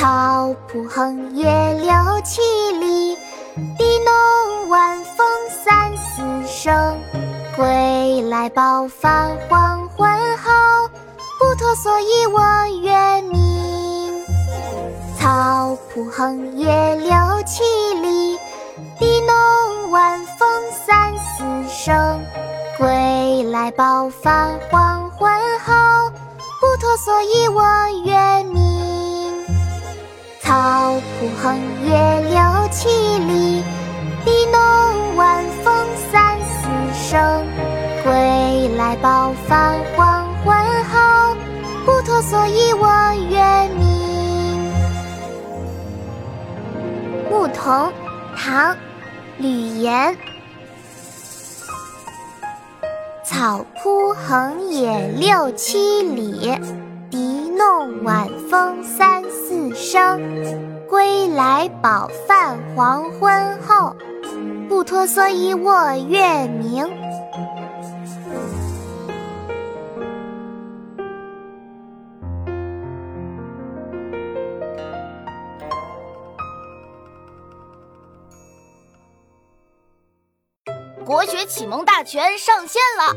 草铺横野六七里，地弄晚风三四声。归来饱饭黄昏后，不脱蓑衣我月明。草铺横野六七里，地弄晚风三四声。归来饱饭黄昏后，不脱蓑衣我月明。草铺横野六七里，笛弄晚风三四声。归来饱饭黄昏后，不脱蓑衣我月明。牧童，唐·吕岩。草铺横野六七里，笛弄晚风三四声。归来饱饭黄昏后，不脱蓑衣卧月明。国学启蒙大全上线了，